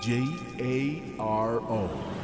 J A R O.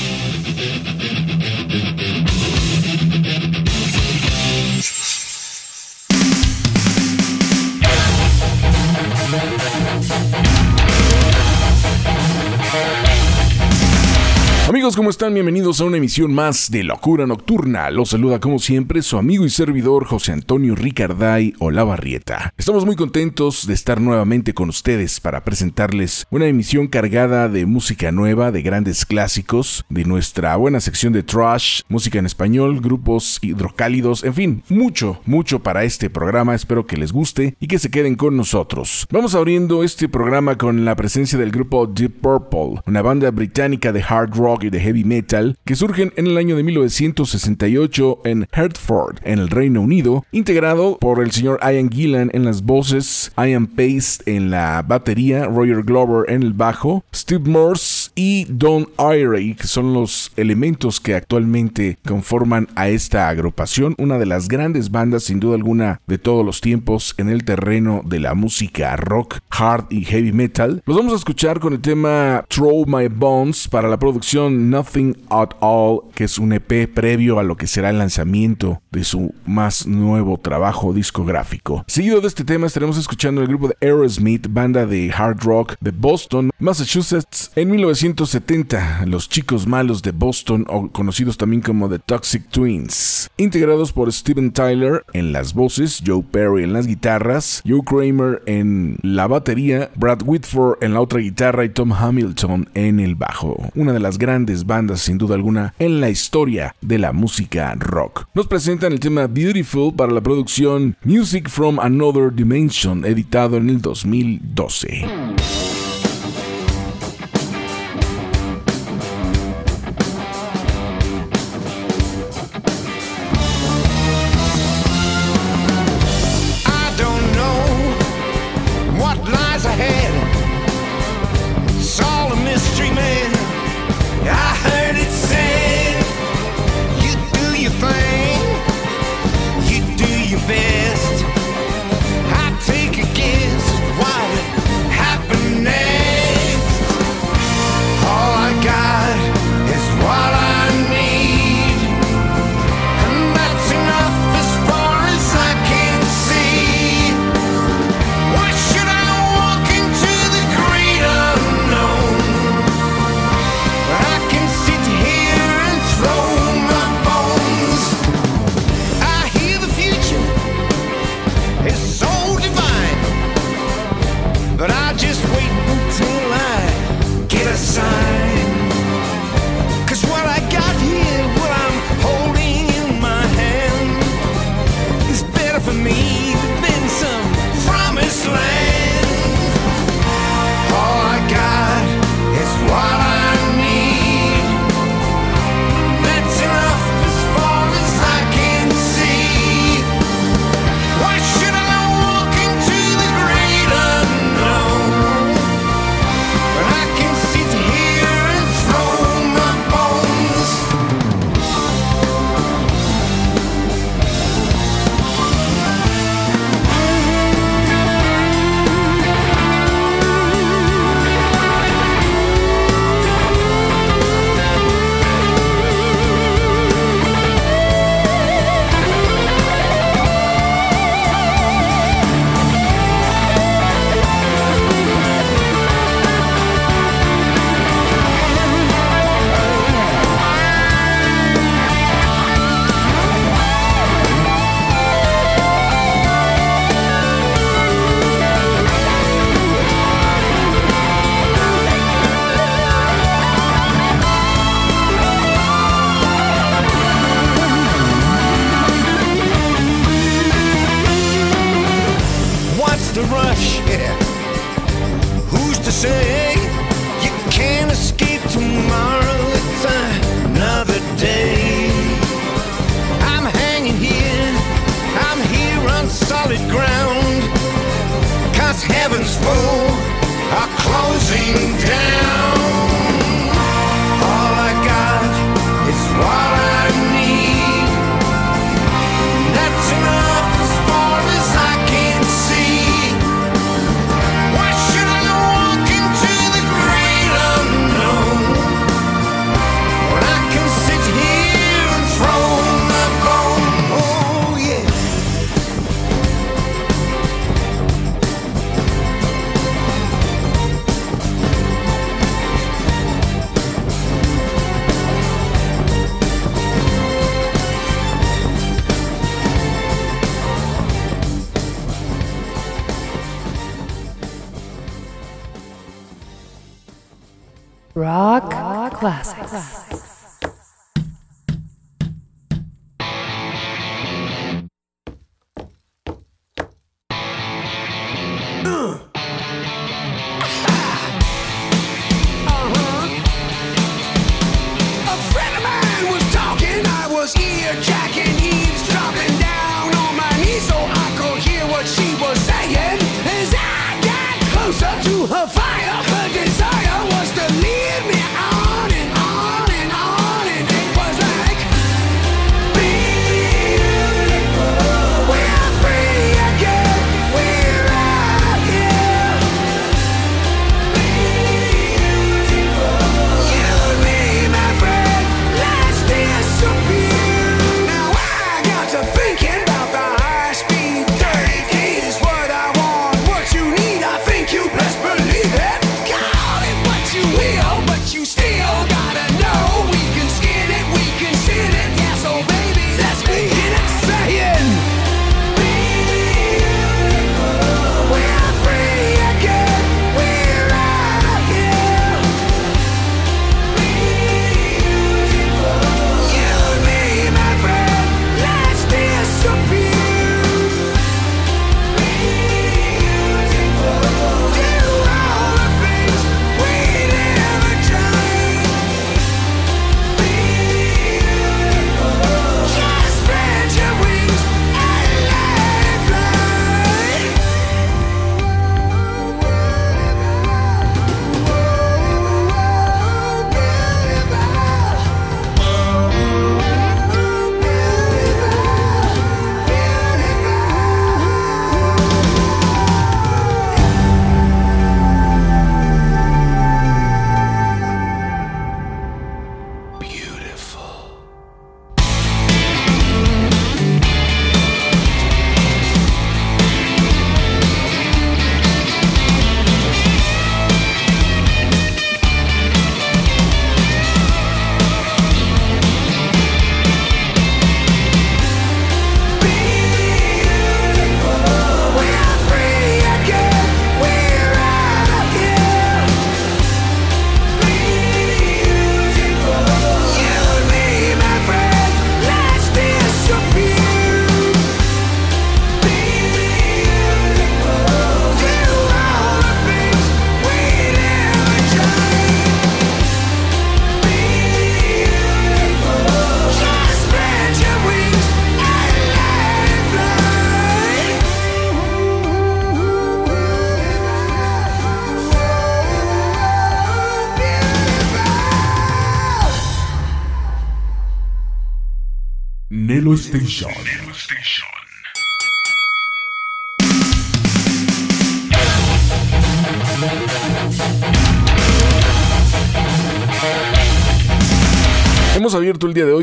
Amigos, ¿cómo están? Bienvenidos a una emisión más de Locura Nocturna. Los saluda como siempre su amigo y servidor José Antonio Ricarday Olavarrieta. Estamos muy contentos de estar nuevamente con ustedes para presentarles una emisión cargada de música nueva, de grandes clásicos, de nuestra buena sección de trash, música en español, grupos hidrocálidos, en fin, mucho, mucho para este programa. Espero que les guste y que se queden con nosotros. Vamos abriendo este programa con la presencia del grupo Deep Purple, una banda británica de hard rock y de heavy metal que surgen en el año de 1968 en Hertford, en el Reino Unido, integrado por el señor Ian Gillan en las voces, Ian Pace en la batería, Roger Glover en el bajo, Steve Morse y Don Irie, que son los elementos que actualmente conforman a esta agrupación, una de las grandes bandas sin duda alguna de todos los tiempos en el terreno de la música rock, hard y heavy metal. Los vamos a escuchar con el tema Throw My Bones para la producción Nothing at All, que es un EP previo a lo que será el lanzamiento de su más nuevo trabajo discográfico. Seguido de este tema estaremos escuchando el grupo de Aerosmith, banda de hard rock de Boston, Massachusetts, en 1970, los chicos malos de Boston, o conocidos también como The Toxic Twins, integrados por Steven Tyler en las voces, Joe Perry en las guitarras, Joe Kramer en la batería, Brad Whitford en la otra guitarra y Tom Hamilton en el bajo. Una de las grandes bandas sin duda alguna en la historia de la música rock. Nos presentan el tema Beautiful para la producción Music from Another Dimension, editado en el 2012.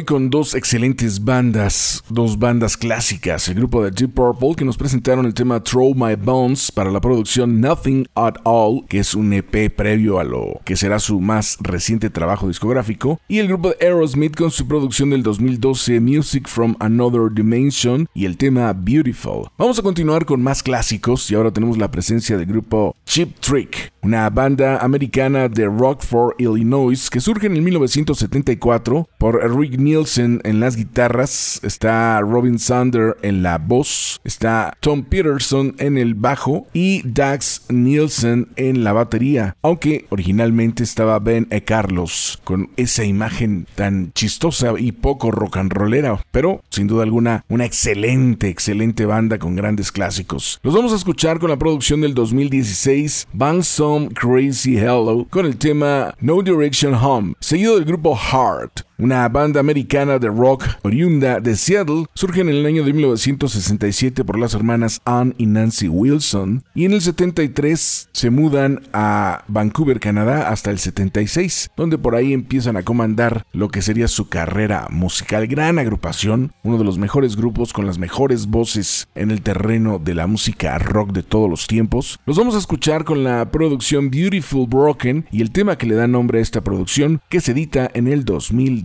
con dos excelentes bandas, dos bandas clásicas, el grupo de Deep Purple que nos presentaron el tema Throw My Bones para la producción Nothing at All, que es un EP previo a lo que será su más reciente trabajo discográfico, y el grupo de Aerosmith con su producción del 2012 Music from Another Dimension y el tema Beautiful. Vamos a continuar con más clásicos y ahora tenemos la presencia del grupo Cheap Trick, una banda americana de Rockford, Illinois, que surge en el 1974 por Rick Neal Nielsen en las guitarras, está Robin Sander en la voz, está Tom Peterson en el bajo y Dax Nielsen en la batería, aunque originalmente estaba Ben E. Carlos con esa imagen tan chistosa y poco rock and rollera, pero sin duda alguna una excelente, excelente banda con grandes clásicos. Los vamos a escuchar con la producción del 2016 Bang Some Crazy Hello con el tema No Direction Home, seguido del grupo Heart una banda americana de rock oriunda de Seattle, surge en el año de 1967 por las hermanas Ann y Nancy Wilson y en el 73 se mudan a Vancouver, Canadá hasta el 76, donde por ahí empiezan a comandar lo que sería su carrera musical. Gran agrupación, uno de los mejores grupos con las mejores voces en el terreno de la música rock de todos los tiempos. Los vamos a escuchar con la producción Beautiful Broken y el tema que le da nombre a esta producción que se edita en el 2000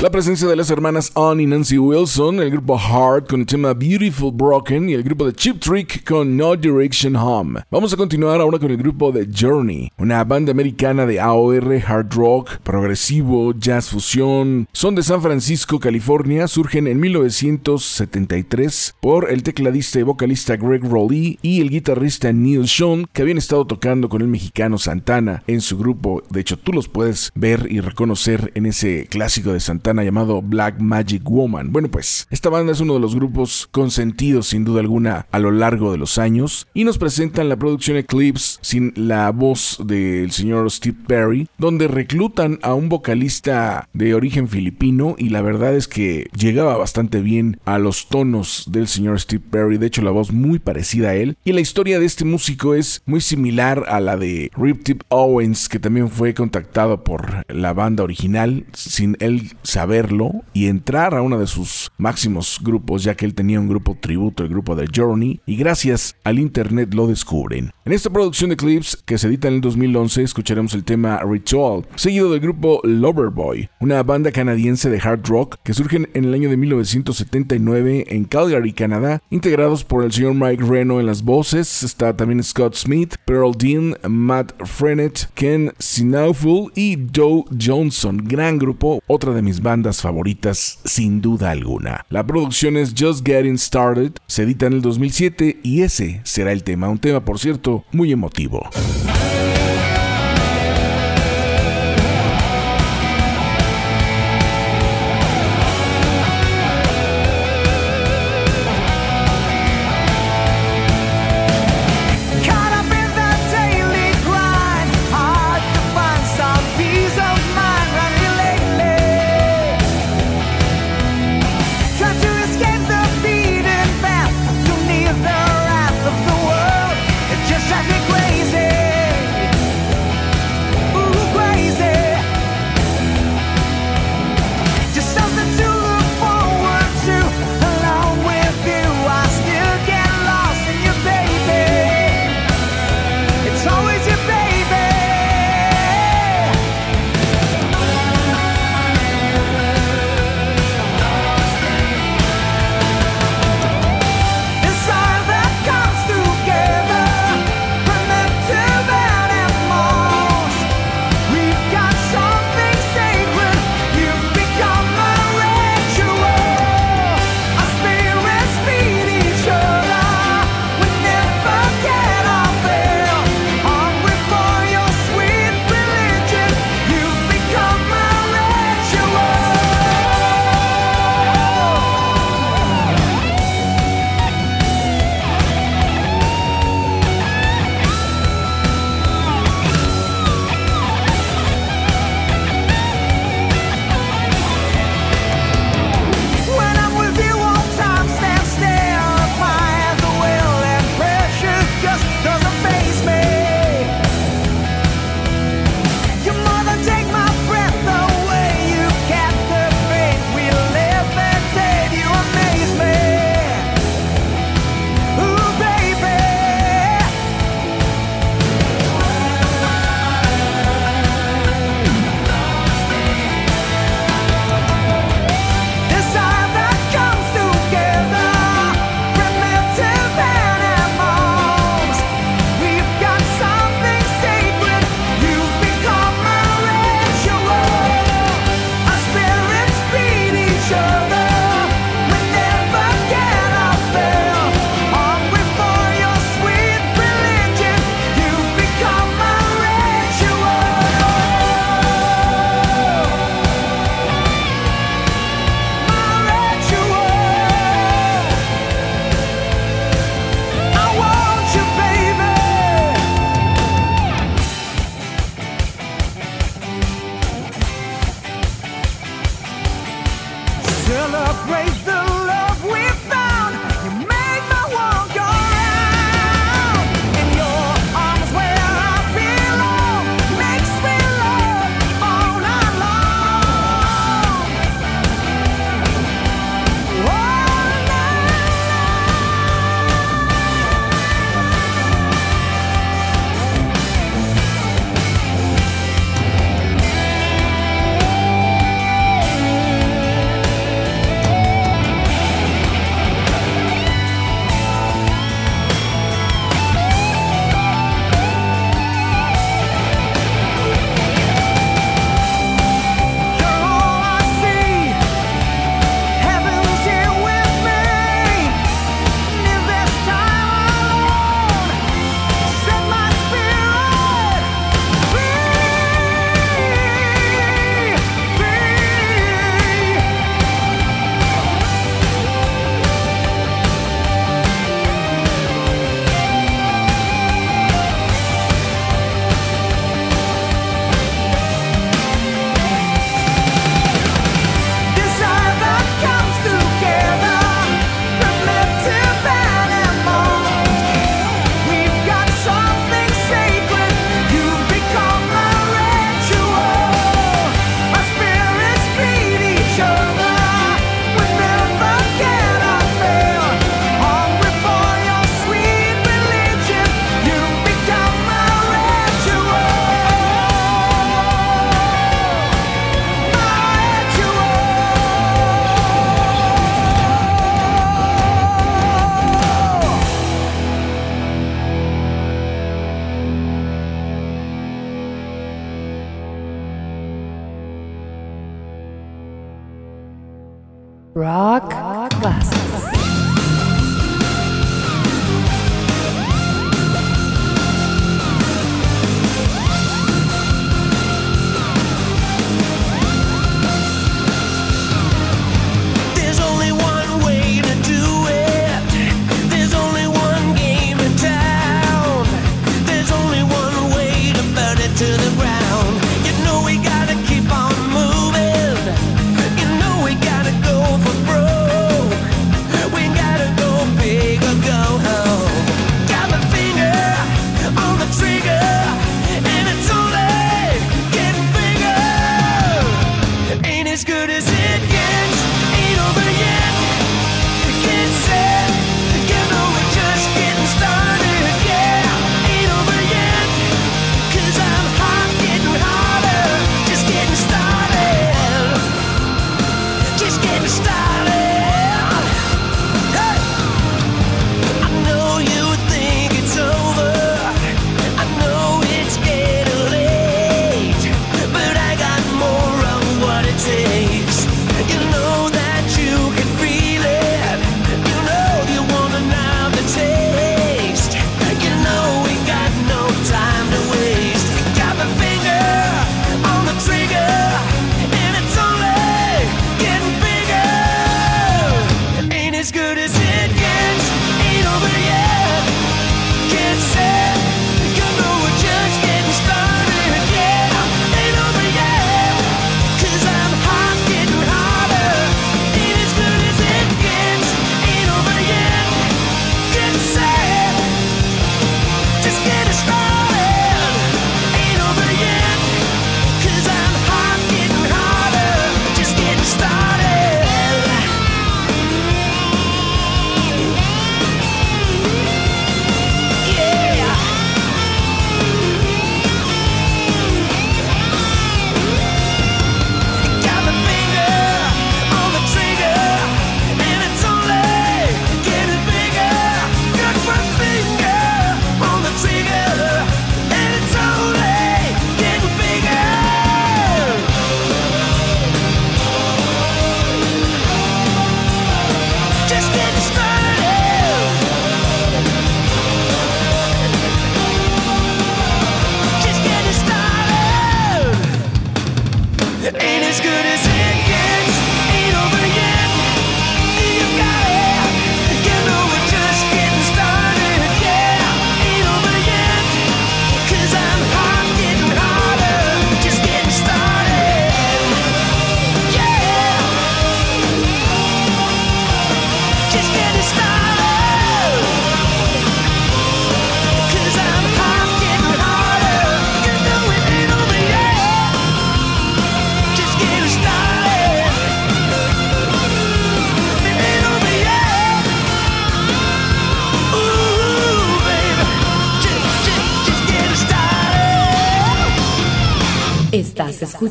La presencia de las hermanas Ann y Nancy Wilson, el grupo Heart con el tema Beautiful Broken y el grupo de Chip Trick con No Direction Home. Vamos a continuar ahora con el grupo de Journey, una banda americana de AOR, hard rock, progresivo, jazz fusión. Son de San Francisco, California, surgen en 1973 por el tecladista y vocalista Greg Rowley y el guitarrista Neil Sean, que habían estado tocando con el mexicano Santana en su grupo. De hecho, tú los puedes ver y reconocer en ese clásico de Santana llamado Black Magic Woman. Bueno, pues esta banda es uno de los grupos consentidos sin duda alguna a lo largo de los años y nos presentan la producción Eclipse sin la voz del señor Steve Perry, donde reclutan a un vocalista de origen filipino y la verdad es que llegaba bastante bien a los tonos del señor Steve Perry, de hecho la voz muy parecida a él y la historia de este músico es muy similar a la de Rip Tip Owens que también fue contactado por la banda original sin él saberlo y entrar a uno de sus máximos grupos, ya que él tenía un grupo tributo, el grupo de Journey, y gracias al internet lo descubren. En esta producción de clips que se edita en el 2011 escucharemos el tema Ritual, seguido del grupo Loverboy, una banda canadiense de hard rock que surgen en el año de 1979 en Calgary, Canadá, integrados por el señor Mike Reno en las voces, está también Scott Smith, Pearl Dean, Matt Frennett, Ken Sinauful y Joe Johnson, gran grupo, otra de mis bandas favoritas sin duda alguna. La producción es Just Getting Started, se edita en el 2007 y ese será el tema, un tema por cierto muy emotivo.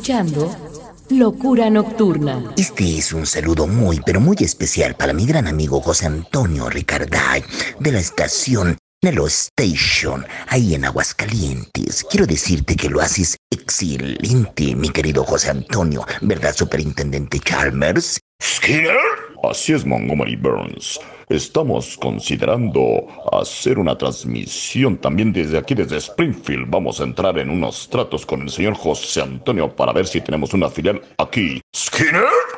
Escuchando Locura Nocturna. Este es un saludo muy, pero muy especial para mi gran amigo José Antonio Ricarday de la estación Nelo Station, ahí en Aguascalientes. Quiero decirte que lo haces excelente, mi querido José Antonio, ¿verdad, Superintendente Chalmers? ¿Skinner? Así es, Montgomery Burns. Estamos considerando hacer una transmisión también desde aquí, desde Springfield. Vamos a entrar en unos tratos con el señor José Antonio para ver si tenemos una filial aquí. ¿Skinner?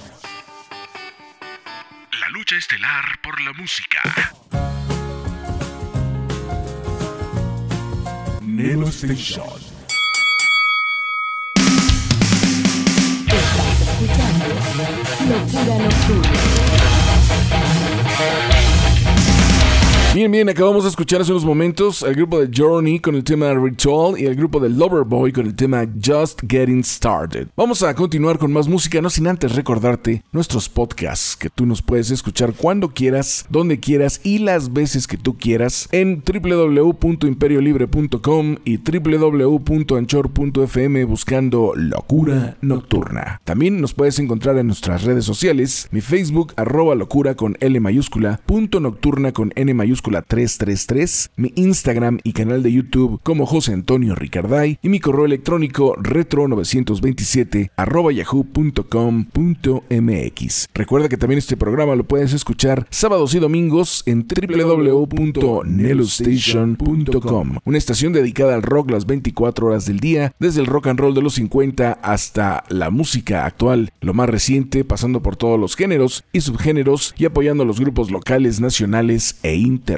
Lucha estelar por la música. Nelo Station. Estás escuchando Locura Nocturna. Bien, bien, acabamos de escuchar hace unos momentos al grupo de Journey con el tema Ritual y al grupo de Loverboy con el tema Just Getting Started. Vamos a continuar con más música, no sin antes recordarte nuestros podcasts que tú nos puedes escuchar cuando quieras, donde quieras y las veces que tú quieras en www.imperiolibre.com y www.anchor.fm buscando Locura Nocturna. También nos puedes encontrar en nuestras redes sociales, mi Facebook arroba locura con L mayúscula, punto nocturna con N mayúscula 333, mi Instagram y canal de YouTube como José Antonio Ricarday y mi correo electrónico retro927 arroba yahoo.com.mx. Recuerda que también este programa lo puedes escuchar sábados y domingos en www.nelostation.com, una estación dedicada al rock las 24 horas del día, desde el rock and roll de los 50 hasta la música actual, lo más reciente, pasando por todos los géneros y subgéneros y apoyando a los grupos locales, nacionales e internacionales.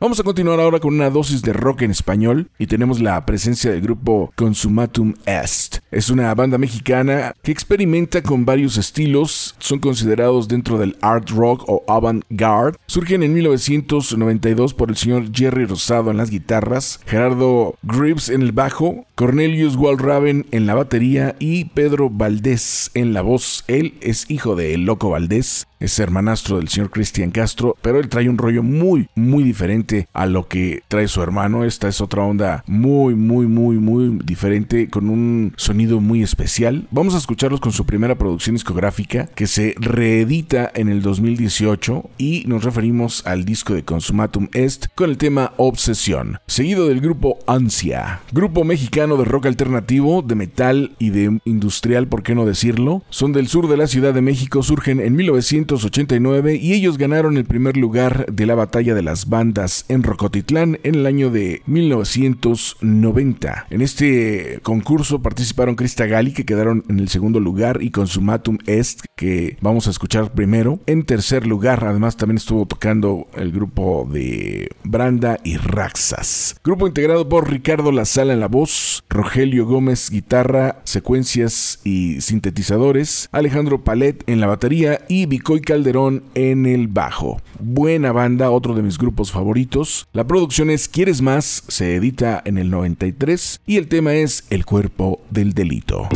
Vamos a continuar ahora con una dosis de rock en español y tenemos la presencia del grupo Consumatum Est. Es una banda mexicana que experimenta con varios estilos, son considerados dentro del art rock o avant-garde. Surgen en 1992 por el señor Jerry Rosado en las guitarras, Gerardo Gribbs en el bajo, Cornelius Walraven en la batería y Pedro Valdés en la voz. Él es hijo de Loco Valdés, es hermanastro del señor Cristian Castro, pero él trae un rollo muy, muy diferente a lo que trae su hermano. Esta es otra onda muy, muy, muy, muy diferente, con un sonido muy especial. Vamos a escucharlos con su primera producción discográfica que se reedita en el 2018 y nos referimos al disco de Consumatum Est con el tema Obsesión, seguido del grupo Ansia, grupo mexicano de rock alternativo, de metal y de industrial, por qué no decirlo. Son del sur de la Ciudad de México, surgen en 1900 1989 y ellos ganaron el primer lugar de la batalla de las bandas en Rocotitlán en el año de 1990. En este concurso participaron Crista Gali que quedaron en el segundo lugar y Consumatum Est que vamos a escuchar primero. En tercer lugar además también estuvo tocando el grupo de Branda y Raxas. Grupo integrado por Ricardo La Sala en la voz, Rogelio Gómez guitarra, secuencias y sintetizadores, Alejandro Palet en la batería y Vicoy Calderón en el bajo. Buena banda, otro de mis grupos favoritos. La producción es Quieres más, se edita en el 93 y el tema es El cuerpo del delito.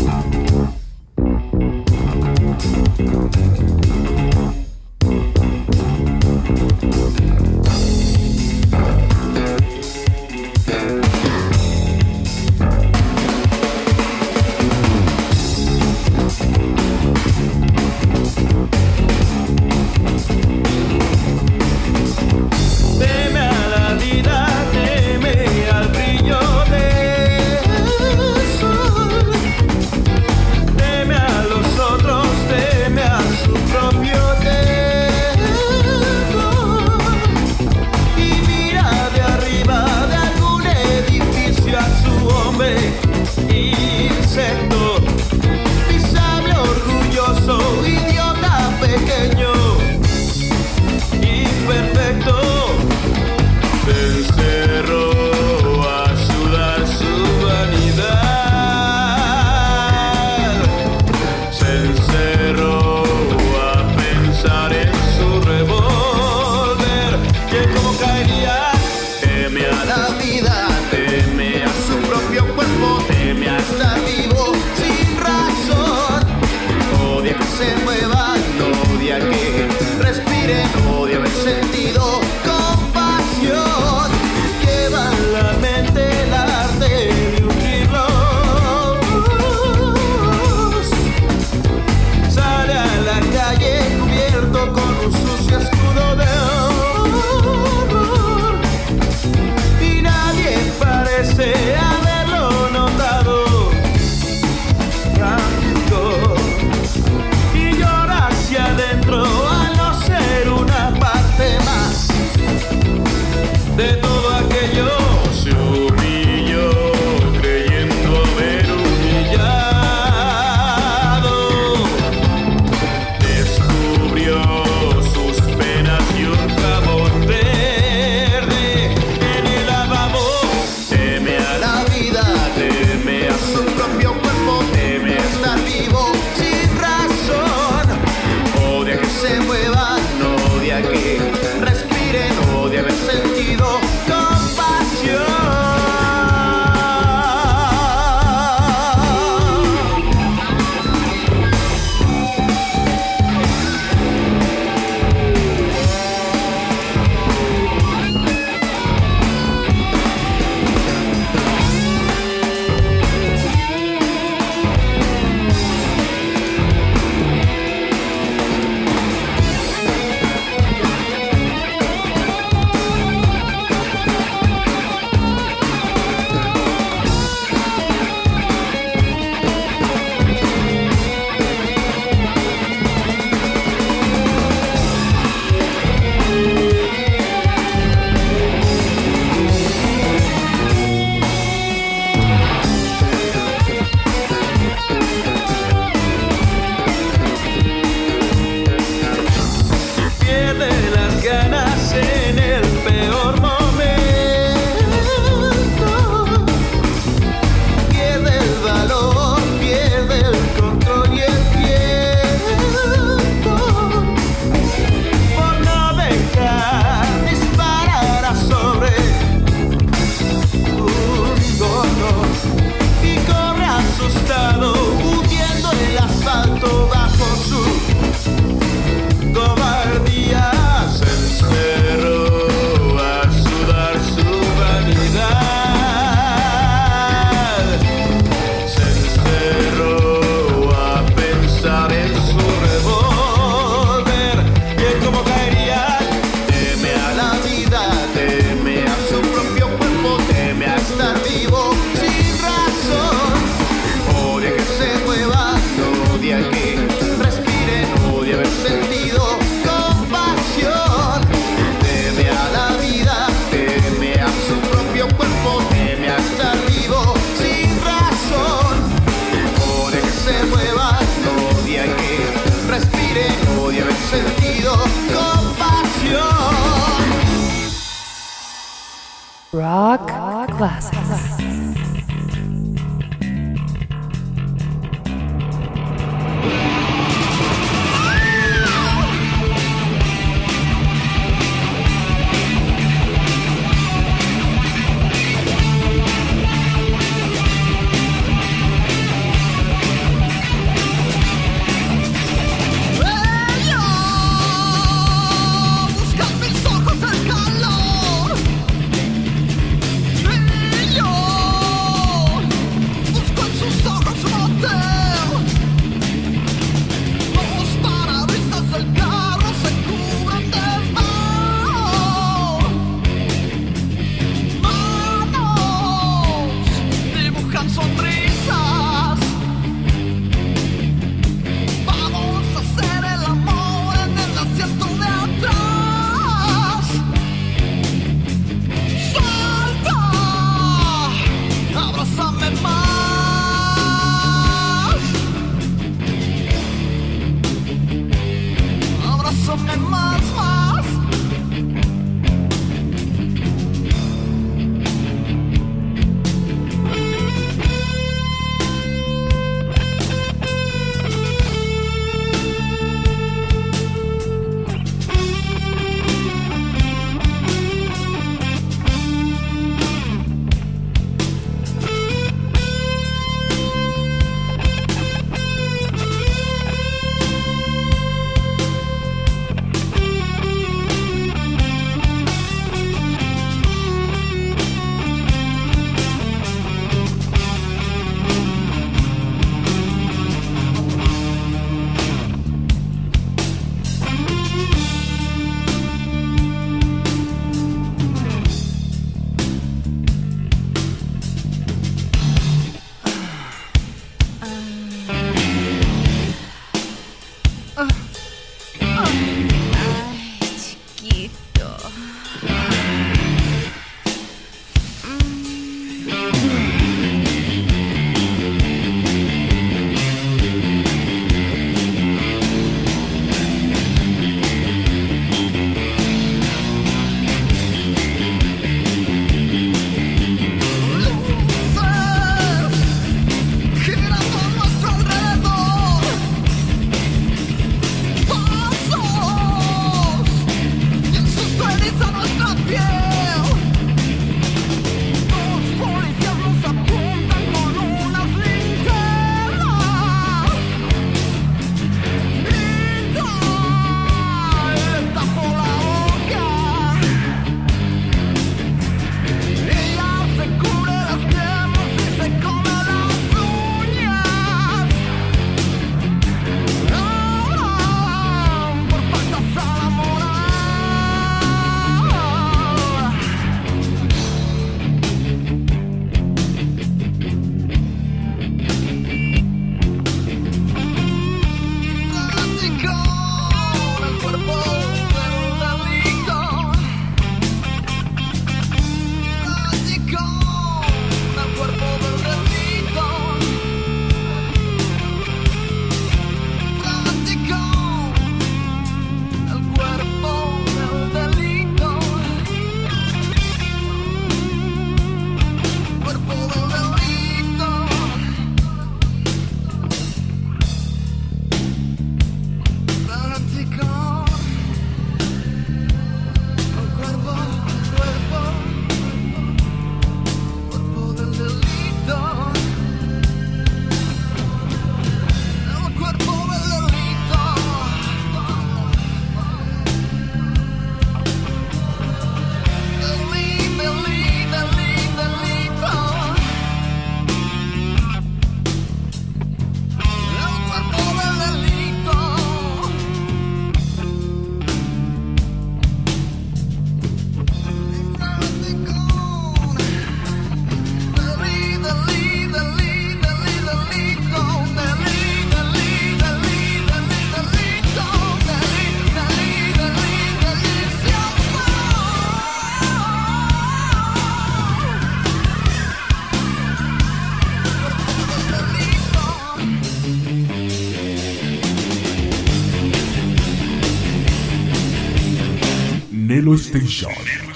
Nelo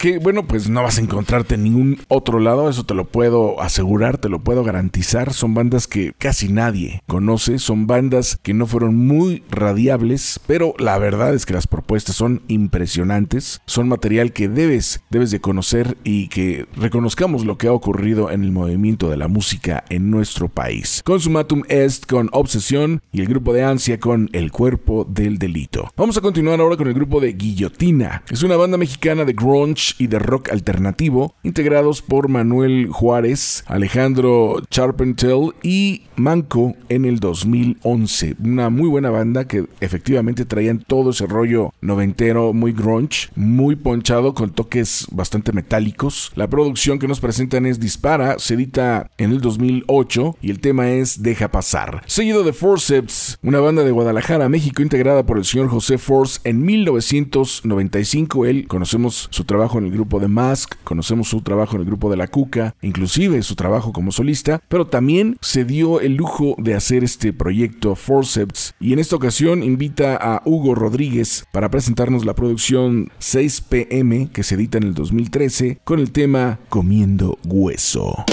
que, bueno, pues no vas a encontrarte en ningún otro lado, eso te lo puedo asegurar, te lo puedo garantizar. Son bandas que casi nadie conoce, son bandas que no fueron muy radiables, pero la verdad es que las propuestas son impresionantes, son material que debes, debes de conocer y que reconozcamos lo que ha ocurrido en el movimiento de la música en nuestro país. Consumatum Est con Obsesión y el grupo de Ansia con El Cuerpo del Delito. Vamos a continuar ahora con el grupo de Guillotina. Es una banda mexicana de grunge y de rock alternativo, integrados por Manuel Juárez, Alejandro Charpentel y Manco en el 2011. Una muy buena banda que efectivamente traían todo ese rollo noventero, muy grunge, muy ponchado con toques bastante metálicos. La producción que nos presentan es Dispara, se edita en el 2008 y el tema es Deja pasar. Seguido de Forceps, una banda de Guadalajara, México, integrada por el señor José Force en 1995. Él conocemos su trabajo en el grupo de Mask, conocemos su trabajo en el grupo de La Cuca, inclusive su trabajo como solista, pero también se dio el lujo de hacer este proyecto Forceps y en esta ocasión invita a Hugo Rodríguez para presentarnos la producción 6 pm que se edita en el 2013 con el tema Comiendo Hueso.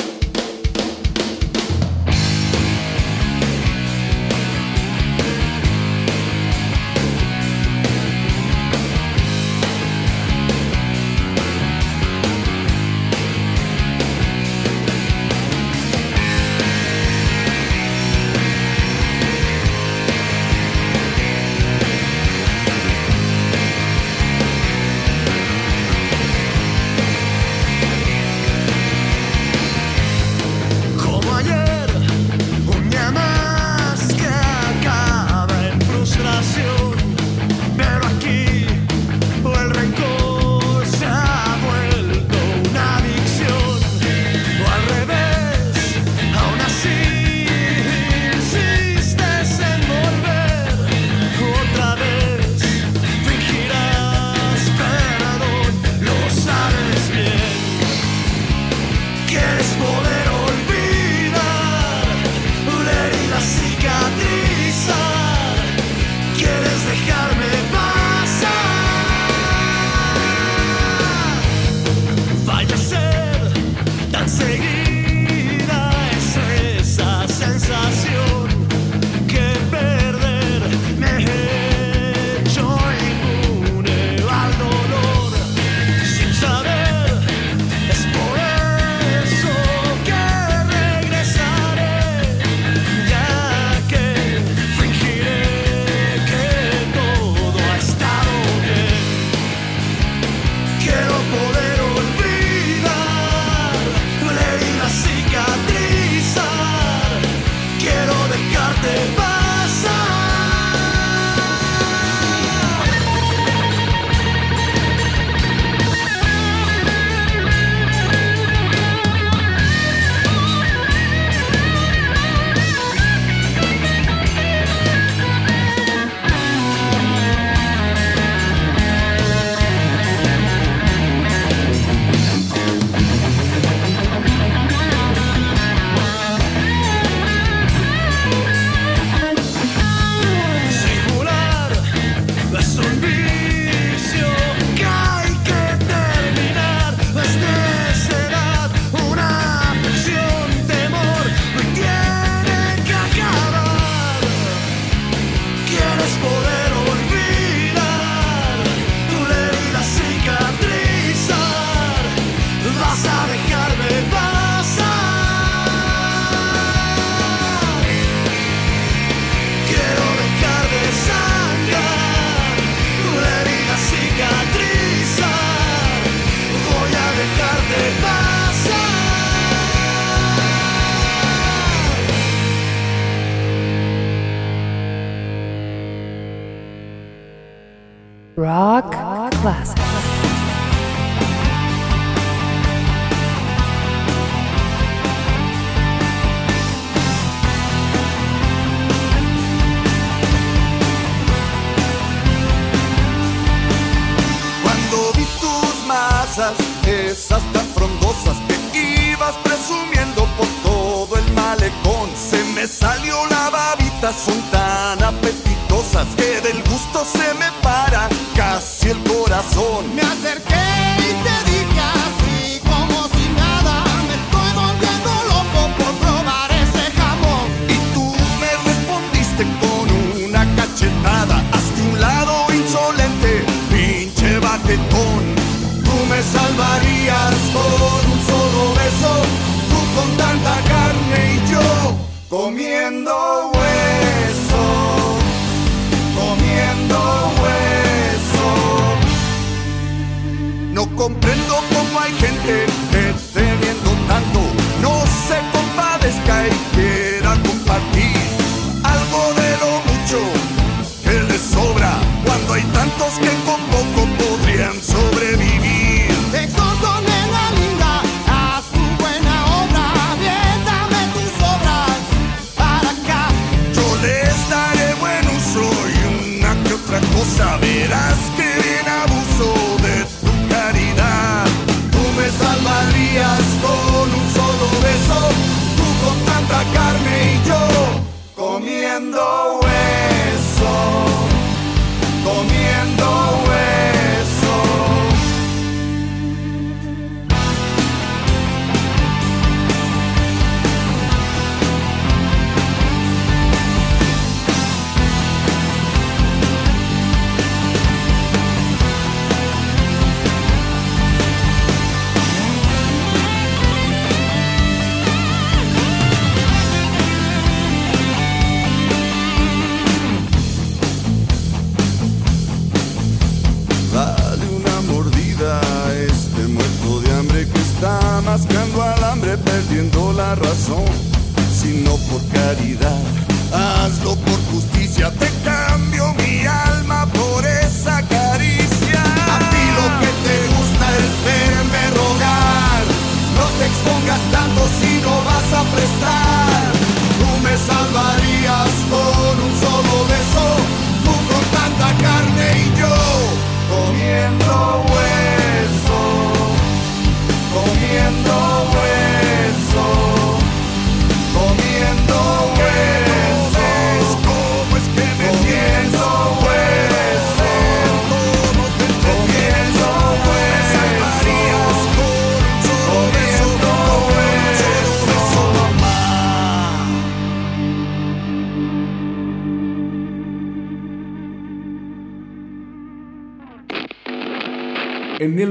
esas tan frondosas que ibas presumiendo por todo el malecón. Se me salió la babita, son tan apetitosas que del gusto se me para casi el corazón. Me acerqué.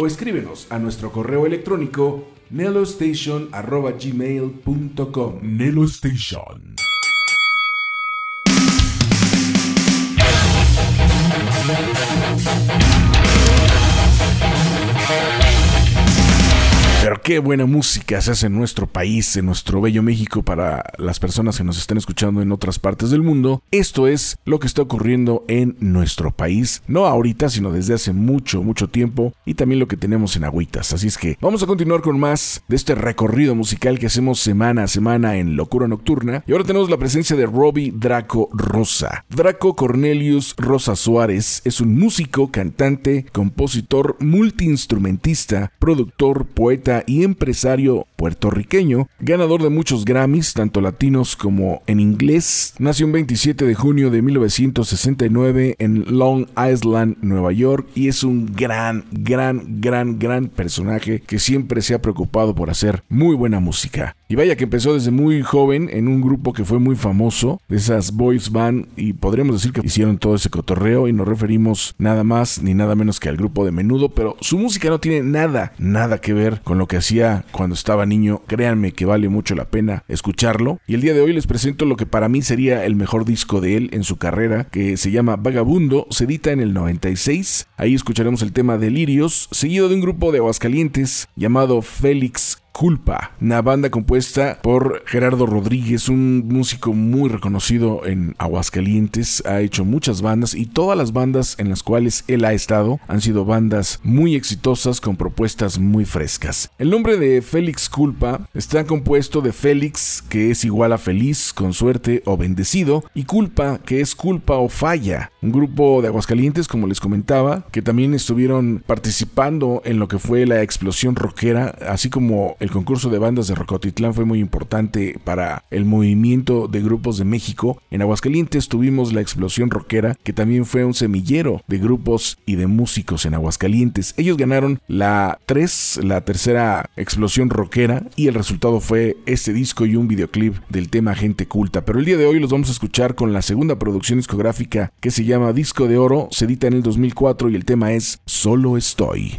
O escríbenos a nuestro correo electrónico nelostation.gmail.com Nelo qué buena música se hace en nuestro país, en nuestro bello México, para las personas que nos están escuchando en otras partes del mundo. Esto es lo que está ocurriendo en nuestro país, no ahorita, sino desde hace mucho, mucho tiempo, y también lo que tenemos en Agüitas. Así es que vamos a continuar con más de este recorrido musical que hacemos semana a semana en Locura Nocturna. Y ahora tenemos la presencia de Robbie Draco Rosa. Draco Cornelius Rosa Suárez es un músico, cantante, compositor, multiinstrumentista, productor, poeta y empresario puertorriqueño, ganador de muchos Grammys, tanto latinos como en inglés. Nació el 27 de junio de 1969 en Long Island, Nueva York, y es un gran, gran, gran, gran personaje que siempre se ha preocupado por hacer muy buena música. Y vaya que empezó desde muy joven en un grupo que fue muy famoso, de esas boys band, y podríamos decir que hicieron todo ese cotorreo y nos referimos nada más ni nada menos que al grupo de menudo, pero su música no tiene nada, nada que ver con lo que hacía cuando estaba niño. Créanme que vale mucho la pena escucharlo. Y el día de hoy les presento lo que para mí sería el mejor disco de él en su carrera, que se llama Vagabundo, se edita en el 96. Ahí escucharemos el tema Delirios, seguido de un grupo de Aguascalientes llamado Félix Culpa, una banda compuesta por Gerardo Rodríguez, un músico muy reconocido en Aguascalientes, ha hecho muchas bandas y todas las bandas en las cuales él ha estado han sido bandas muy exitosas con propuestas muy frescas. El nombre de Félix Culpa está compuesto de Félix, que es igual a feliz, con suerte o bendecido, y Culpa, que es culpa o falla. Un grupo de Aguascalientes, como les comentaba, que también estuvieron participando en lo que fue la explosión rockera, así como el concurso de bandas de Rocotitlán fue muy importante para el movimiento de grupos de México. En Aguascalientes tuvimos la explosión rockera, que también fue un semillero de grupos y de músicos en Aguascalientes. Ellos ganaron la 3, la tercera explosión rockera, y el resultado fue este disco y un videoclip del tema Gente Culta. Pero el día de hoy los vamos a escuchar con la segunda producción discográfica que se llama Disco de Oro, se edita en el 2004 y el tema es Solo Estoy.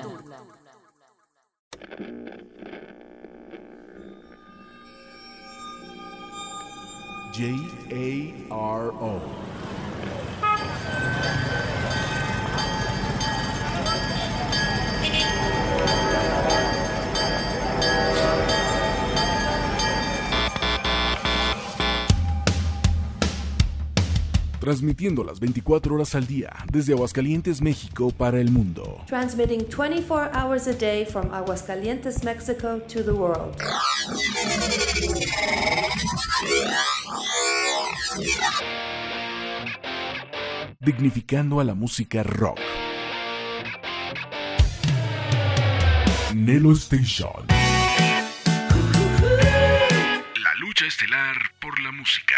transmitiendo las 24 horas al día desde Aguascalientes, México para el mundo. Transmitting 24 hours a day from Aguascalientes, Mexico to the world. Dignificando a la música rock. Nelo Station. La lucha estelar por la música.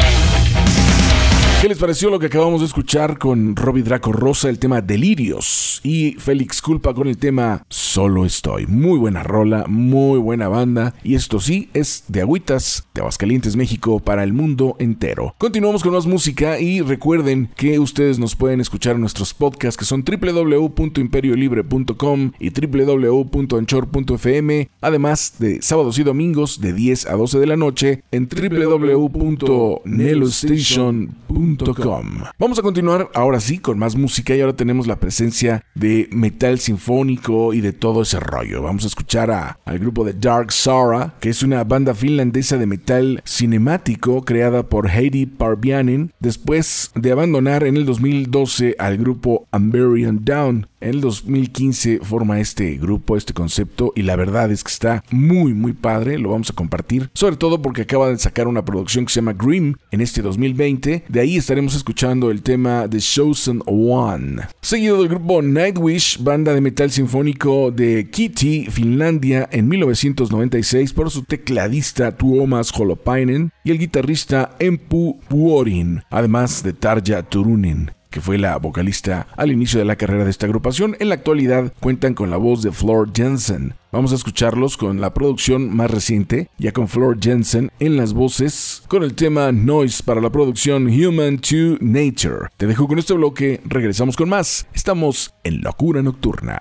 ¿Qué les pareció lo que acabamos de escuchar con Robbie Draco Rosa, el tema Delirios? Y Félix Culpa con el tema Solo Estoy. Muy buena rola, muy buena banda. Y esto sí es de Agüitas, de Aguascalientes, México, para el mundo entero. Continuamos con más música y recuerden que ustedes nos pueden escuchar en nuestros podcasts que son www.imperiolibre.com y www.anchor.fm, además de sábados y domingos de 10 a 12 de la noche en www.nelostation.com. Vamos a continuar ahora sí con más música y ahora tenemos la presencia de metal sinfónico y de todo ese rollo. Vamos a escuchar a- al grupo de Dark Sara, que es una banda finlandesa de metal cinemático creada por Heidi Parvianen después de abandonar en el 2012 al grupo Amberian Down. En el 2015 forma este grupo, este concepto, y la verdad es que está muy, muy padre. Lo vamos a compartir, sobre todo porque acaba de sacar una producción que se llama Grim en este 2020. De ahí estaremos escuchando el tema The Chosen One. Seguido del grupo Nightwish, banda de metal sinfónico de Kitty, Finlandia, en 1996, por su tecladista Tuomas Holopainen y el guitarrista Empu Vuorin, además de Tarja Turunen que fue la vocalista al inicio de la carrera de esta agrupación. En la actualidad cuentan con la voz de Flor Jensen. Vamos a escucharlos con la producción más reciente, ya con Flor Jensen en las voces, con el tema Noise para la producción Human to Nature. Te dejo con este bloque, regresamos con más. Estamos en Locura Nocturna.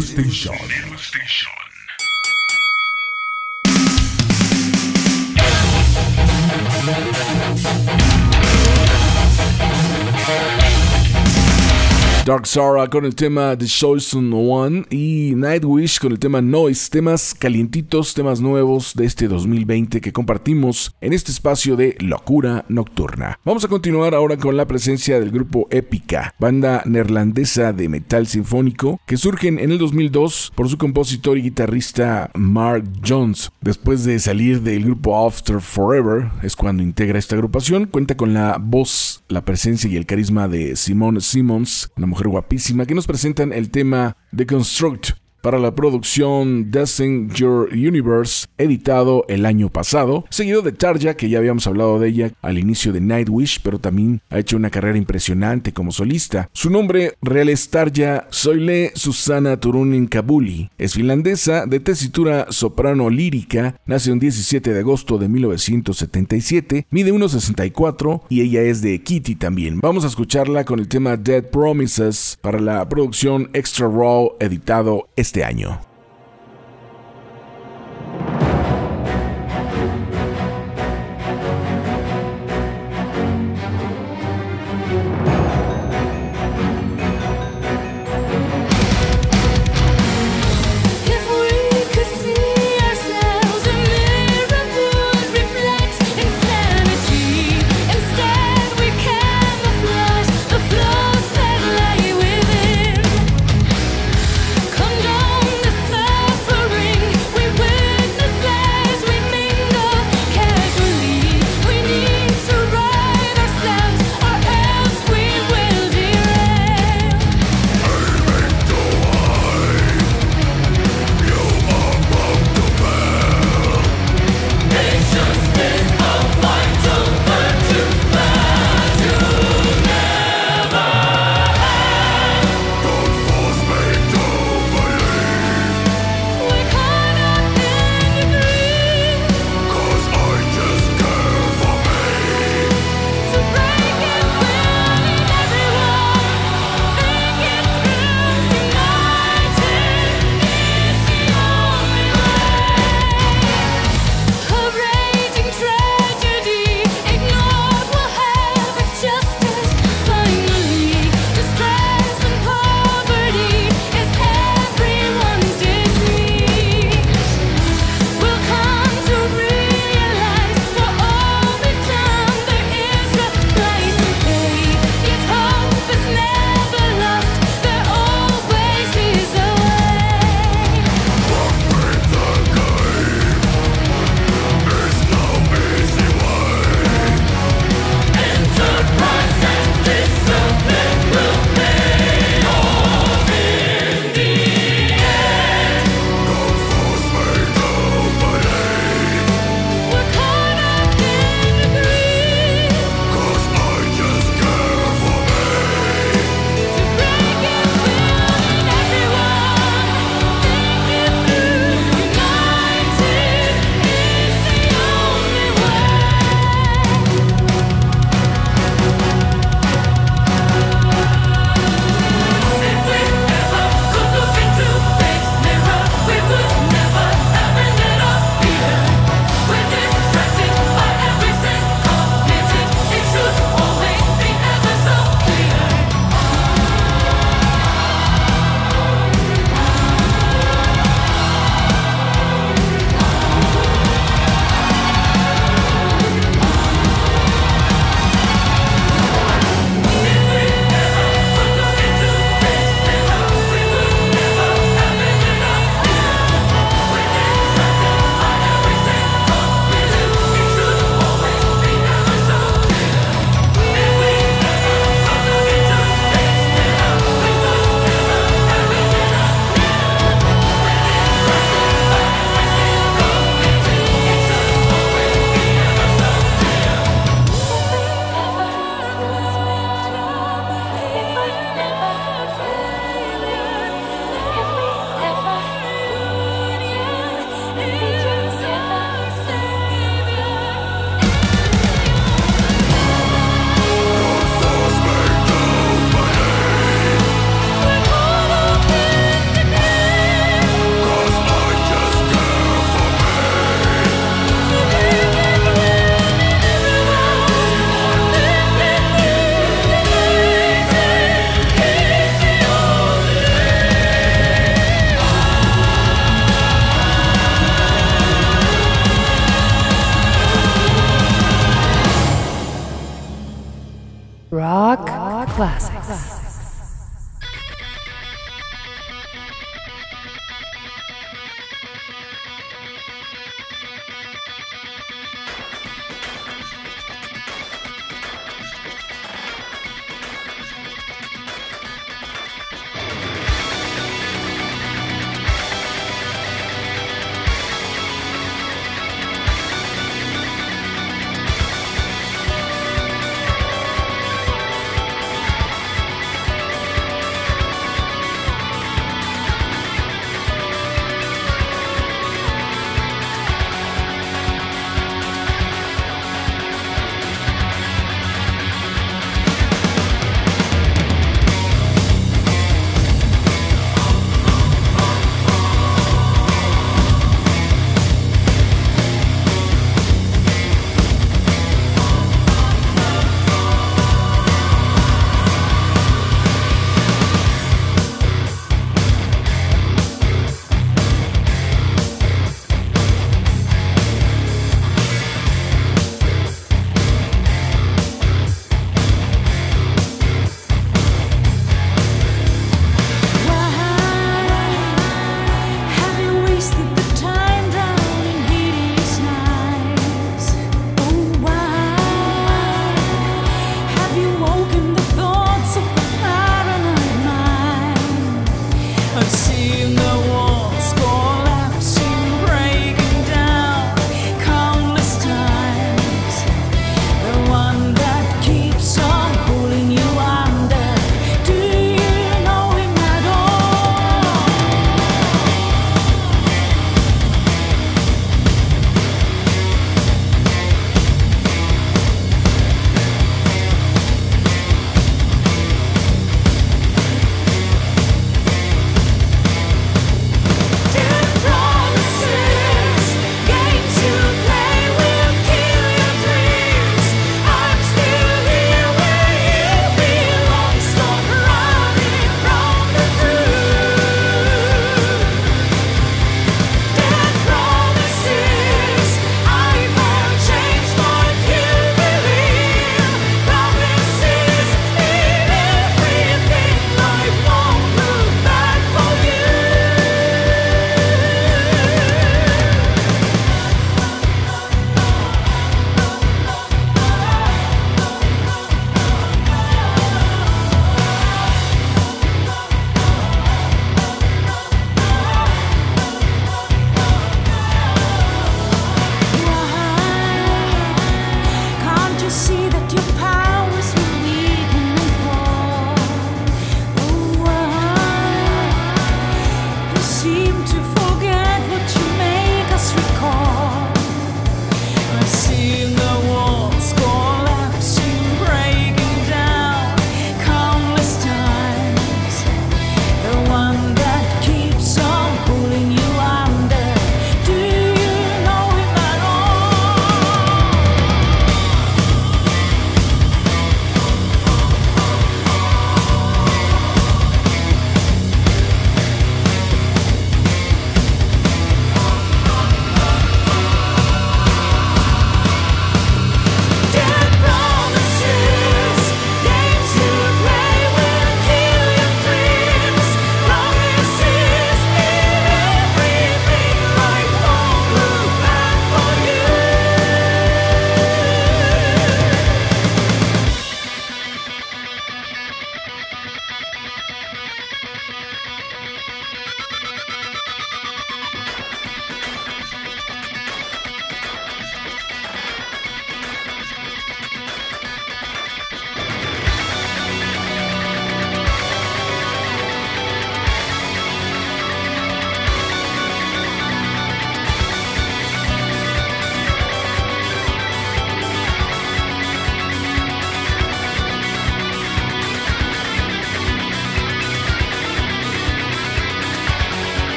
Station. Zara con el tema The Chosen One y Nightwish con el tema Noise, temas calientitos, temas nuevos de este 2020 que compartimos en este espacio de locura nocturna. Vamos a continuar ahora con la presencia del grupo Épica, banda neerlandesa de metal sinfónico que surgen en el 2002 por su compositor y guitarrista Mark Jones. Después de salir del grupo After Forever, es cuando integra esta agrupación, cuenta con la voz, la presencia y el carisma de Simone Simmons, una mujer que nos presentan el tema The Construct para la producción Dancing Your Universe, editado el año pasado, seguido de Tarja, que ya habíamos hablado de ella al inicio de Nightwish, pero también ha hecho una carrera impresionante como solista. Su nombre real es Tarja Soile Susana Turunen Kabuli. Es finlandesa, de tesitura soprano lírica, nace un 17 de agosto de 1977, mide 1,64 y ella es de Kitty también. Vamos a escucharla con el tema Dead Promises para la producción Extra Raw, editado este año.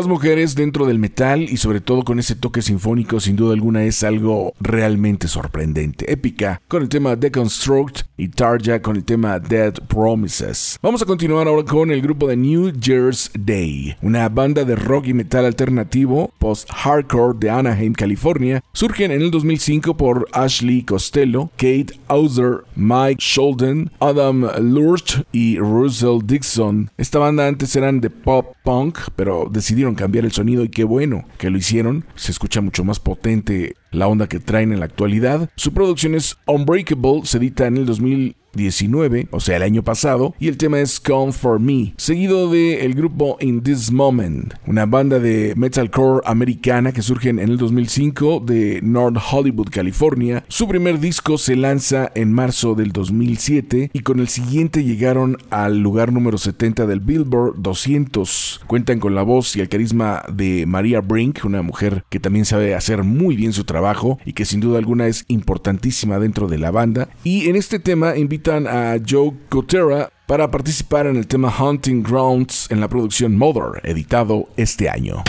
Las mujeres dentro del metal y sobre todo con ese toque sinfónico sin duda alguna es algo realmente sorprendente. Épica con el tema Deconstruct y Tarja con el tema Dead Promises. Vamos a continuar ahora con el grupo de New Year's Day, una banda de rock y metal alternativo post-hardcore de Anaheim, California. Surgen en el 2005 por Ashley Costello, Kate Auser, Mike Sholden, Adam Lurch y Russell Dixon. Esta banda antes eran de pop punk, pero decidieron cambiar el sonido y qué bueno que lo hicieron. Se escucha mucho más potente la onda que traen en la actualidad. Su producción es Unbreakable, se edita en el 2019, o sea, el año pasado, y el tema es Come For Me, seguido de grupo In This Moment, una banda de metalcore americana que surge en el 2005 de North Hollywood, California. Su primer disco se lanza en marzo del 2007 y con el siguiente llegaron al lugar número 70 del Billboard 200. Cuentan con la voz y el carisma de Maria Brink, una mujer que también sabe hacer muy bien su trabajo y que sin duda alguna es importantísima dentro de la banda. Y en este tema invitan a Joe Cotera para participar en el tema Hunting Grounds en la producción Mother, editado este año.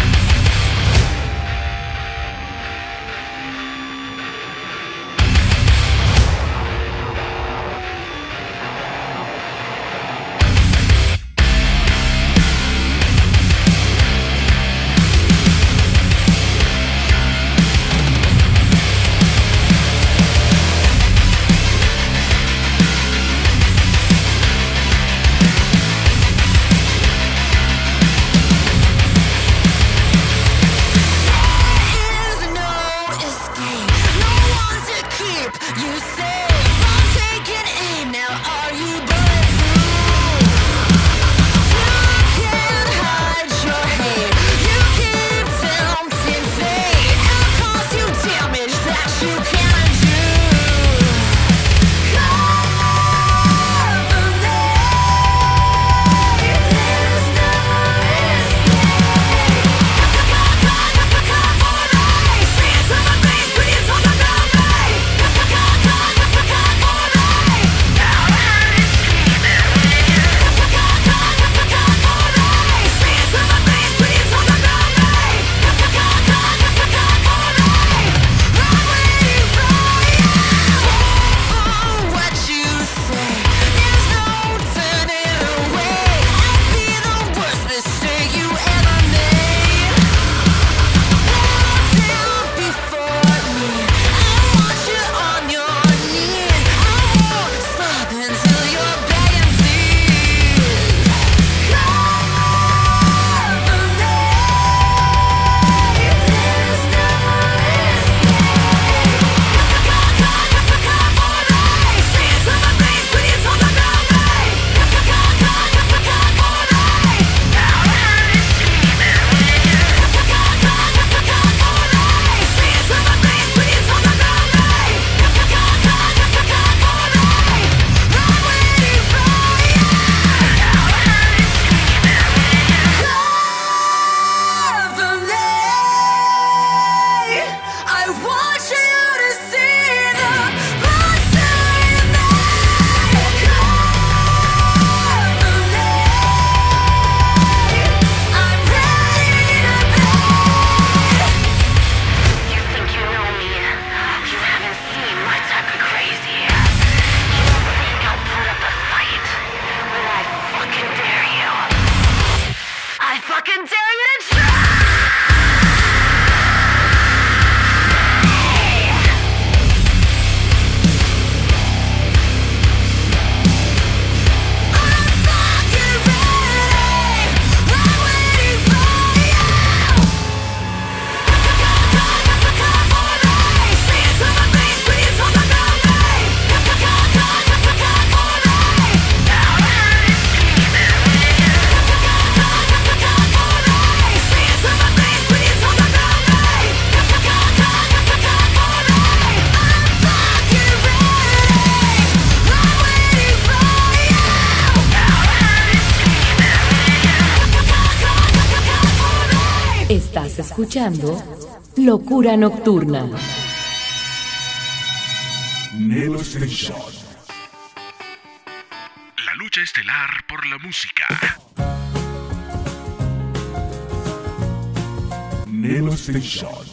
Estás escuchando Locura Nocturna. Neo Station. La lucha estelar por la música. Neo Station.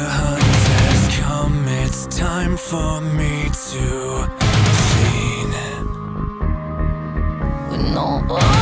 the hunt has come, it's time for me to shine. With nobody.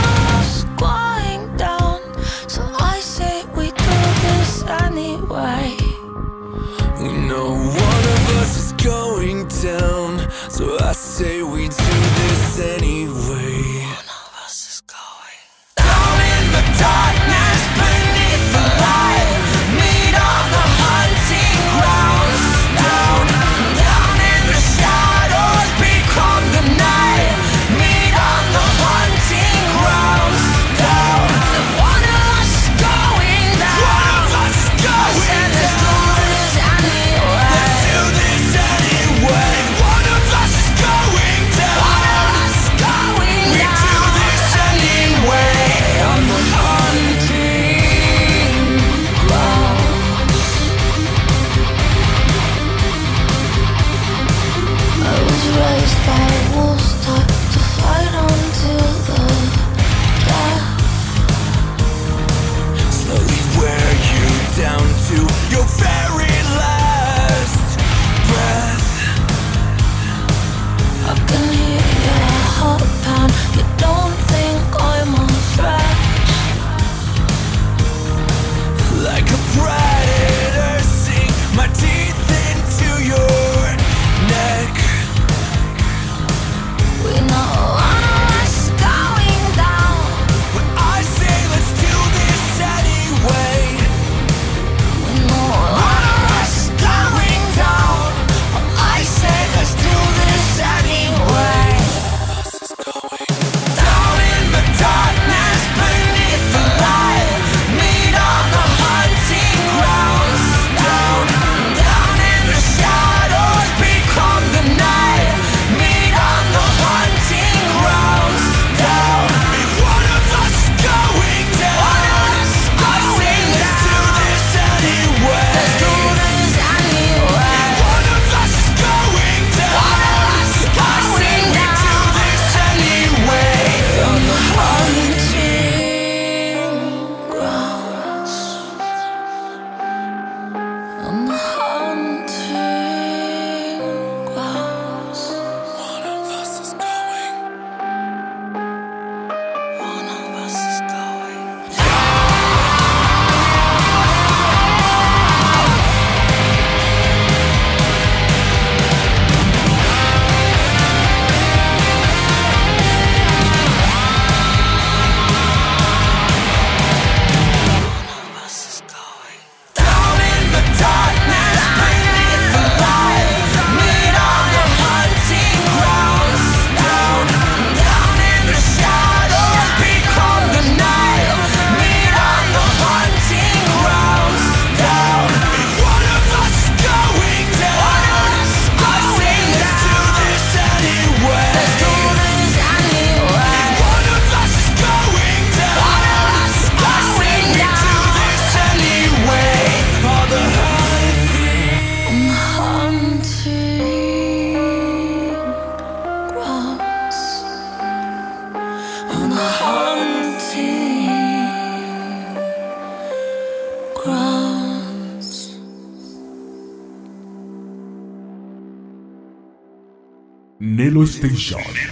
Vision.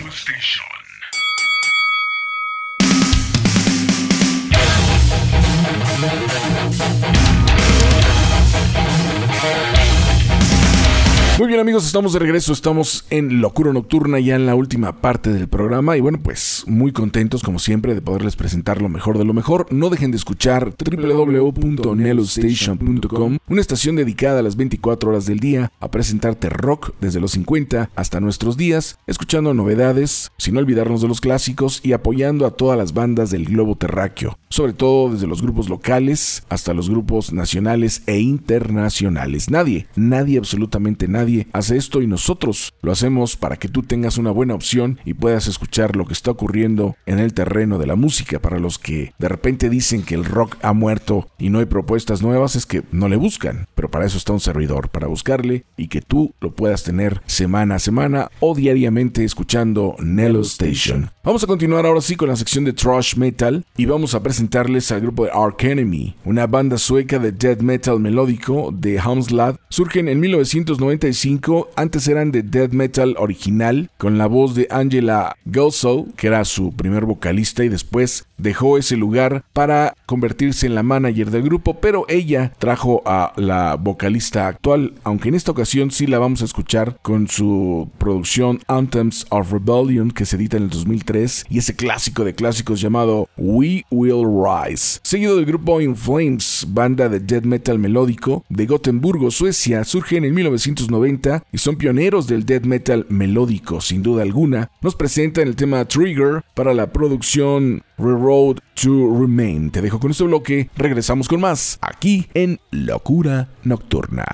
Bien amigos, estamos de regreso, estamos en Locura Nocturna ya en la última parte del programa y bueno pues muy contentos como siempre de poderles presentar lo mejor de lo mejor. No dejen de escuchar www.nelostation.com, una estación dedicada a las 24 horas del día a presentarte rock desde los 50 hasta nuestros días, escuchando novedades, sin olvidarnos de los clásicos y apoyando a todas las bandas del globo terráqueo, sobre todo desde los grupos locales hasta los grupos nacionales e internacionales. Nadie, nadie, absolutamente nadie hace esto y nosotros lo hacemos para que tú tengas una buena opción y puedas escuchar lo que está ocurriendo en el terreno de la música. Para los que de repente dicen que el rock ha muerto y no hay propuestas nuevas, es que no le buscan. Pero para eso está un servidor, para buscarle y que tú lo puedas tener semana a semana o diariamente escuchando Nello Station. Vamos a continuar ahora sí con la sección de thrash metal y vamos a presentarles al grupo de Ark Enemy, una banda sueca de death metal melódico de Hamslad. Surgen en 1995 antes eran de death metal original, con la voz de Angela Goso, que era su primer vocalista, y después dejó ese lugar para convertirse en la manager del grupo, pero ella trajo a la vocalista actual, aunque en esta ocasión sí la vamos a escuchar con su producción Anthems of Rebellion, que se edita en el 2003, y ese clásico de clásicos llamado We Will Rise. Seguido del grupo In Flames, banda de death metal melódico de Gotemburgo, Suecia, surge en el 1990 y son pioneros del death metal melódico, sin duda alguna. Nos presentan el tema Trigger para la producción Railroad to Remain. Te dejo con este bloque, regresamos con más aquí en Locura Nocturna.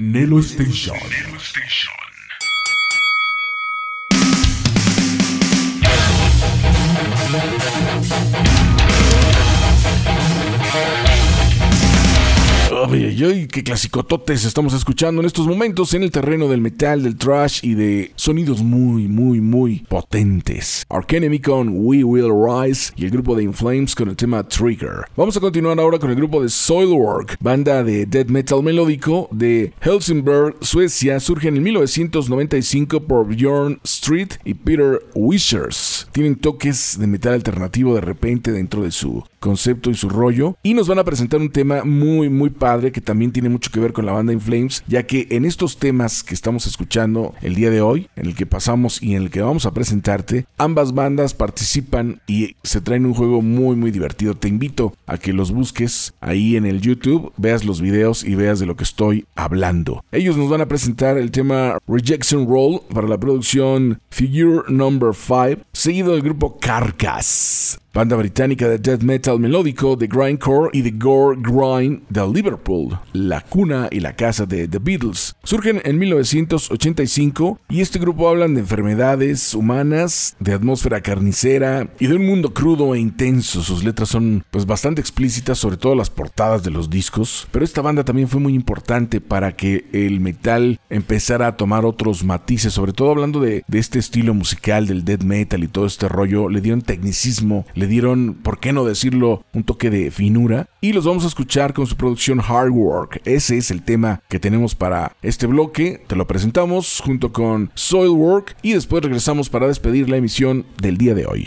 Nelo Station. Nelo Station. Oh, yeah ay, ay, qué clasicototes estamos escuchando en estos momentos en el terreno del metal, del trash y de sonidos muy, muy, muy potentes. Ark Enemy con We Will Rise y el grupo de Inflames con el tema Trigger. Vamos a continuar ahora con el grupo de Soilwork, banda de death metal melódico de Helsingborg, Suecia. Surge en 1995 por Bjorn Street y Peter Wishers. Tienen toques de metal alternativo de repente dentro de su concepto y su rollo y nos van a presentar un tema muy muy padre que también tiene mucho que ver con la banda In Flames ya que en estos temas que estamos escuchando el día de hoy en el que pasamos y en el que vamos a presentarte ambas bandas participan y se traen un juego muy muy divertido. Te invito a que los busques ahí en el YouTube veas los videos y veas de lo que estoy hablando. Ellos nos van a presentar el tema Rejection Roll para la producción Figure Number 5 seguido del grupo Carcass banda británica de death metal melódico, de grindcore y de gore grind de Liverpool, la cuna y la casa de The Beatles. Surgen en 1985 y este grupo hablan de enfermedades humanas, de atmósfera carnicera y de un mundo crudo e intenso. Sus letras son pues bastante explícitas, sobre todo las portadas de los discos, pero esta banda también fue muy importante para que el metal empezara a tomar otros matices, sobre todo hablando de, de este estilo musical del death metal y todo este rollo, le dieron tecnicismo, le dieron, por qué no decirlo, un toque de finura. Y los vamos a escuchar con su producción Hard Work. Ese es el tema que tenemos para este bloque. Te lo presentamos junto con Soilwork y después regresamos para despedir la emisión del día de hoy.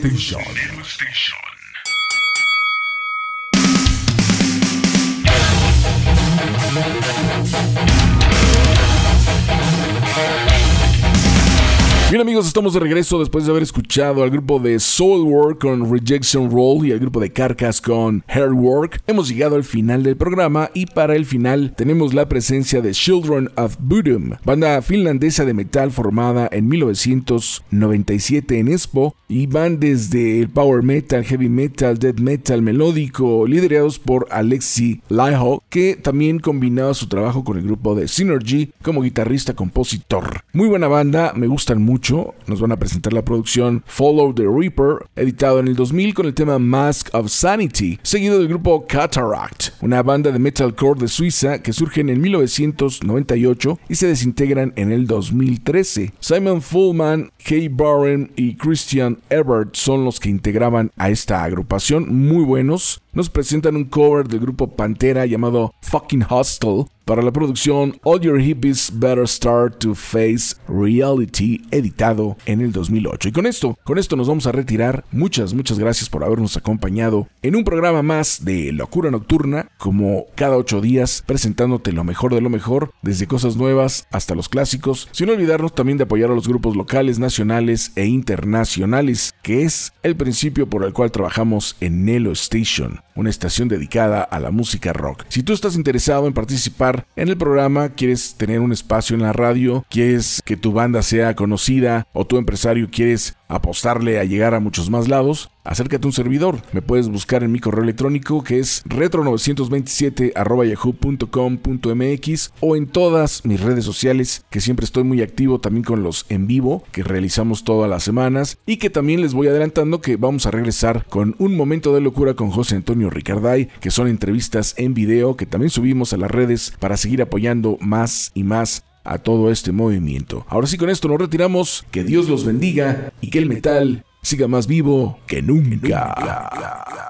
Station. Estamos de regreso después de haber escuchado al grupo de Soulwork con Rejection Roll y al grupo de Carcass con Hairwork. Hemos llegado al final del programa y para el final tenemos la presencia de Children of Bodom, banda finlandesa de metal formada en 1997 en Espoo y van desde el power metal, heavy metal, death metal melódico, liderados por Alexi Laiho, que también combinaba su trabajo con el grupo de Synergy como guitarrista-compositor. Muy buena banda, me gustan mucho. Nos van a presentar la producción Follow the Reaper, editado en el 2000 con el tema Mask of Sanity, seguido del grupo Cataract, una banda de metalcore de Suiza que surge en 1998 y se desintegran en el 2013. Simon Fullman, Kay Barron y Christian Ebert son los que integraban a esta agrupación, muy buenos. Nos presentan un cover del grupo Pantera llamado Fucking Hostel para la producción All Your Hippies Better Start to Face Reality, editado en el 2008. Y con esto, con esto nos vamos a retirar. Muchas, muchas gracias por habernos acompañado en un programa más de Locura Nocturna, como cada ocho días, presentándote lo mejor de lo mejor, desde cosas nuevas hasta los clásicos, sin olvidarnos también de apoyar a los grupos locales, nacionales e internacionales, que es el principio por el cual trabajamos en Nelo Station una estación dedicada a la música rock. Si tú estás interesado en participar en el programa, quieres tener un espacio en la radio, quieres que tu banda sea conocida o tu empresario quieres apostarle a llegar a muchos más lados, acércate a un servidor. Me puedes buscar en mi correo electrónico que es retro927.yahoo.com.mx o en todas mis redes sociales que siempre estoy muy activo también con los en vivo que realizamos todas las semanas y que también les voy adelantando que vamos a regresar con un momento de locura con José Antonio Ricarday que son entrevistas en video que también subimos a las redes para seguir apoyando más y más a todo este movimiento. Ahora sí, con esto nos retiramos. Que Dios los bendiga y que el metal siga más vivo que nunca.